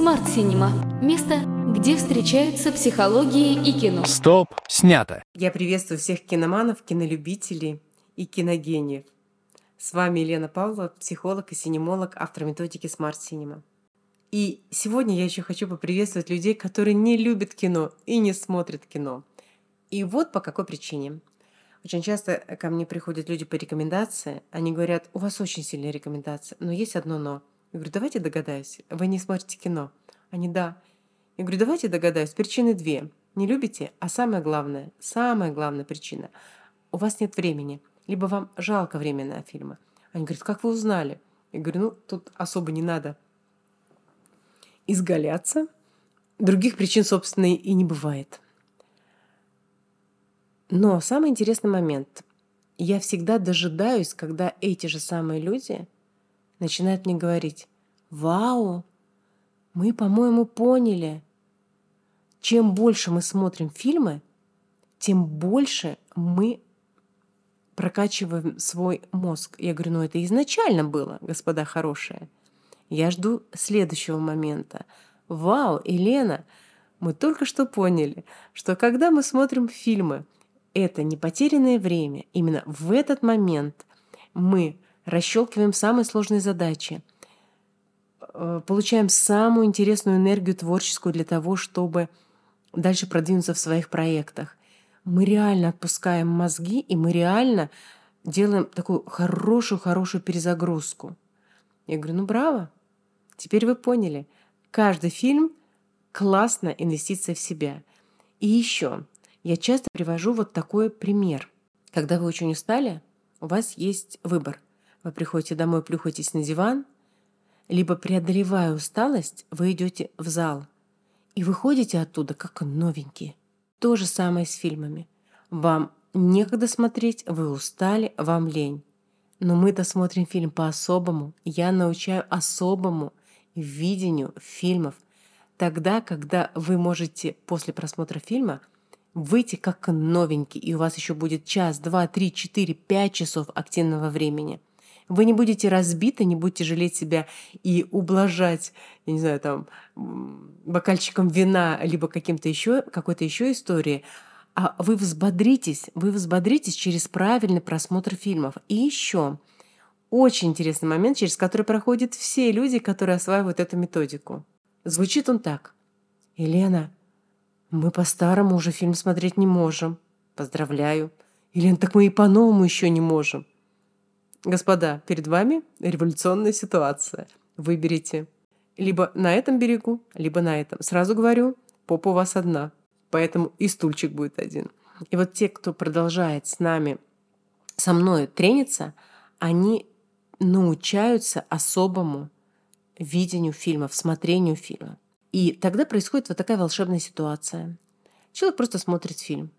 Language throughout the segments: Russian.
Смарт Синема. Место, где встречаются психология и кино. Стоп, снято. Я приветствую всех киноманов, кинолюбителей и киногениев. С вами Елена Павлова, психолог и синемолог, автор методики Smart Cinema. И сегодня я еще хочу поприветствовать людей, которые не любят кино и не смотрят кино. И вот по какой причине. Очень часто ко мне приходят люди по рекомендации, они говорят, у вас очень сильная рекомендация, но есть одно но. Я говорю, давайте догадаюсь, вы не смотрите кино. Они, да. Я говорю, давайте догадаюсь, причины две. Не любите, а самое главное, самая главная причина. У вас нет времени, либо вам жалко времени на фильмы. Они говорят, как вы узнали? Я говорю, ну, тут особо не надо изгаляться. Других причин, собственно, и не бывает. Но самый интересный момент. Я всегда дожидаюсь, когда эти же самые люди – начинает мне говорить, «Вау, мы, по-моему, поняли. Чем больше мы смотрим фильмы, тем больше мы прокачиваем свой мозг. Я говорю, ну это изначально было, господа хорошие. Я жду следующего момента. Вау, Елена, мы только что поняли, что когда мы смотрим фильмы, это не потерянное время. Именно в этот момент мы расщелкиваем самые сложные задачи, э, получаем самую интересную энергию творческую для того, чтобы дальше продвинуться в своих проектах. Мы реально отпускаем мозги, и мы реально делаем такую хорошую-хорошую перезагрузку. Я говорю, ну браво, теперь вы поняли. Каждый фильм – классная инвестиция в себя. И еще, я часто привожу вот такой пример. Когда вы очень устали, у вас есть выбор – вы приходите домой, плюхаетесь на диван, либо преодолевая усталость, вы идете в зал и выходите оттуда как новенькие. То же самое с фильмами. Вам некогда смотреть, вы устали, вам лень. Но мы-то смотрим фильм по-особому. Я научаю особому видению фильмов. Тогда, когда вы можете после просмотра фильма выйти как новенький, и у вас еще будет час, два, три, четыре, пять часов активного времени – вы не будете разбиты, не будете жалеть себя и ублажать, я не знаю, там, бокальчиком вина, либо каким-то еще, какой-то еще истории, а вы взбодритесь, вы взбодритесь через правильный просмотр фильмов. И еще очень интересный момент, через который проходят все люди, которые осваивают эту методику. Звучит он так. Елена, мы по-старому уже фильм смотреть не можем. Поздравляю. Елена, так мы и по-новому еще не можем. Господа, перед вами революционная ситуация. Выберите либо на этом берегу, либо на этом. Сразу говорю, попа у вас одна, поэтому и стульчик будет один. И вот те, кто продолжает с нами, со мной трениться, они научаются особому видению фильмов, смотрению фильма. И тогда происходит вот такая волшебная ситуация. Человек просто смотрит фильм.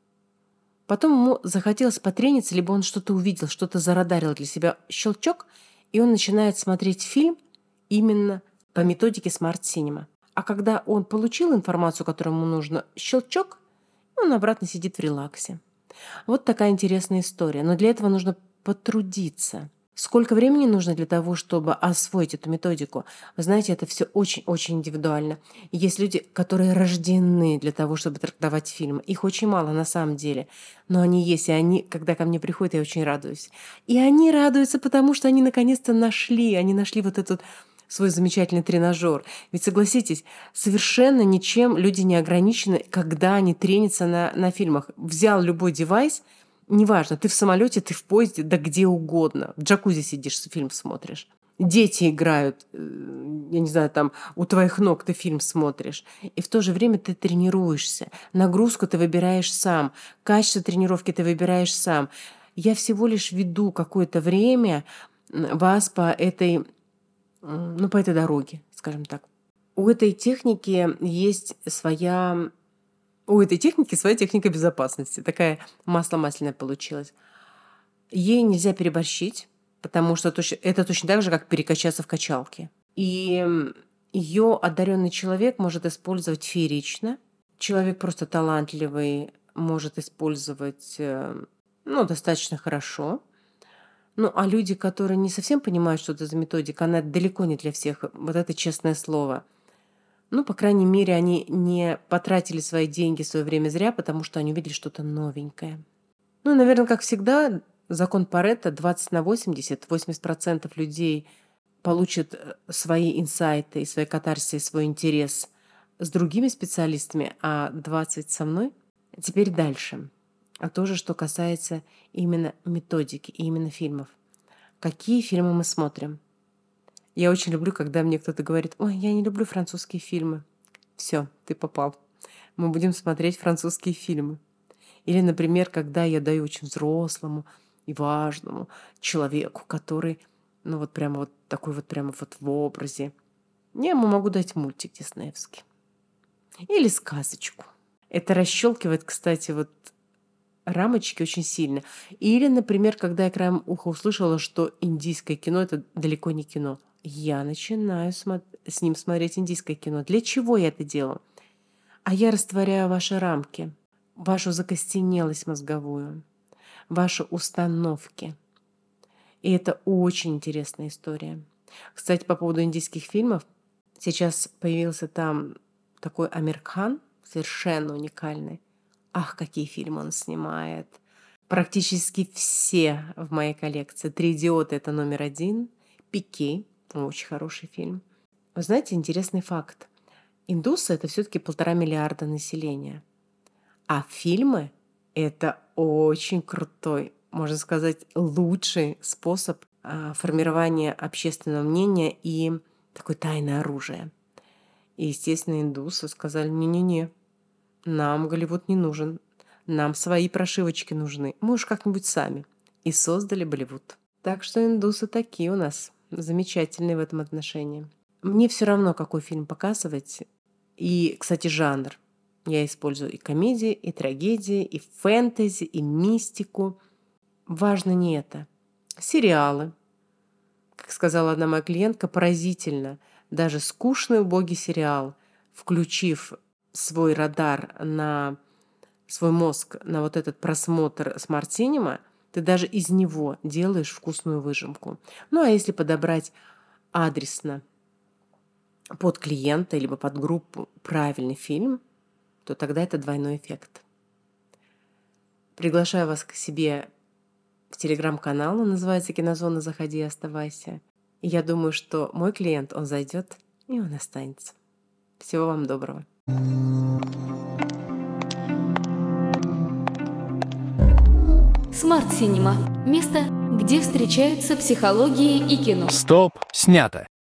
Потом ему захотелось потрениться, либо он что-то увидел, что-то зарадарил для себя щелчок, и он начинает смотреть фильм именно по методике Smart Cinema. А когда он получил информацию, которую ему нужно, щелчок, он обратно сидит в релаксе. Вот такая интересная история. Но для этого нужно потрудиться – Сколько времени нужно для того, чтобы освоить эту методику? Вы знаете, это все очень-очень индивидуально. Есть люди, которые рождены для того, чтобы трактовать фильм. Их очень мало на самом деле. Но они есть, и они, когда ко мне приходят, я очень радуюсь. И они радуются, потому что они наконец-то нашли, они нашли вот этот свой замечательный тренажер. Ведь согласитесь, совершенно ничем люди не ограничены, когда они тренятся на, на фильмах. Взял любой девайс – неважно, ты в самолете, ты в поезде, да где угодно. В джакузи сидишь, фильм смотришь. Дети играют, э, я не знаю, там у твоих ног ты фильм смотришь. И в то же время ты тренируешься. Нагрузку ты выбираешь сам. Качество тренировки ты выбираешь сам. Я всего лишь веду какое-то время вас по этой, ну, по этой дороге, скажем так. У этой техники есть своя у этой техники своя техника безопасности. Такая масло масляное получилось. Ей нельзя переборщить, потому что это точно так же, как перекачаться в качалке. И ее одаренный человек может использовать феерично. Человек просто талантливый может использовать э, ну, достаточно хорошо. Ну, а люди, которые не совсем понимают, что это за методика, она далеко не для всех. Вот это честное слово. Ну, по крайней мере, они не потратили свои деньги, свое время зря, потому что они увидели что-то новенькое. Ну, наверное, как всегда, закон Паретта 20 на 80, 80% людей получат э, свои инсайты, свои катарсии, свой интерес с другими специалистами, а 20 со мной. Теперь дальше. А тоже, что касается именно методики и именно фильмов. Какие фильмы мы смотрим? Я очень люблю, когда мне кто-то говорит, ой, я не люблю французские фильмы. Все, ты попал. Мы будем смотреть французские фильмы. Или, например, когда я даю очень взрослому и важному человеку, который, ну вот прямо вот такой вот прямо вот в образе. Я ему могу дать мультик диснеевский. Или сказочку. Это расщелкивает, кстати, вот рамочки очень сильно. Или, например, когда я краем уха услышала, что индийское кино – это далеко не кино. Я начинаю с ним смотреть индийское кино. Для чего я это делаю? А я растворяю ваши рамки, вашу закостенелость мозговую, ваши установки. И это очень интересная история. Кстати, по поводу индийских фильмов, сейчас появился там такой Амирхан, совершенно уникальный. Ах, какие фильмы он снимает. Практически все в моей коллекции. «Три идиота» — это номер один. «Пике» — очень хороший фильм. Вы знаете, интересный факт. Индусы — это все таки полтора миллиарда населения. А фильмы — это очень крутой, можно сказать, лучший способ а, формирования общественного мнения и такое тайное оружие. И, естественно, индусы сказали, не-не-не, нам Голливуд не нужен. Нам свои прошивочки нужны. Мы уж как-нибудь сами. И создали Болливуд. Так что индусы такие у нас. Замечательные в этом отношении. Мне все равно, какой фильм показывать. И, кстати, жанр. Я использую и комедии, и трагедии, и фэнтези, и мистику. Важно не это. Сериалы. Как сказала одна моя клиентка, поразительно. Даже скучный убогий сериал, включив свой радар на свой мозг на вот этот просмотр smart cinema, ты даже из него делаешь вкусную выжимку. Ну а если подобрать адресно под клиента либо под группу правильный фильм, то тогда это двойной эффект. Приглашаю вас к себе в телеграм-канал, он называется «Кинозона. Заходи и оставайся». И я думаю, что мой клиент, он зайдет и он останется. Всего вам доброго. Смарт Синема. Место, где встречаются психология и кино. Стоп, снято.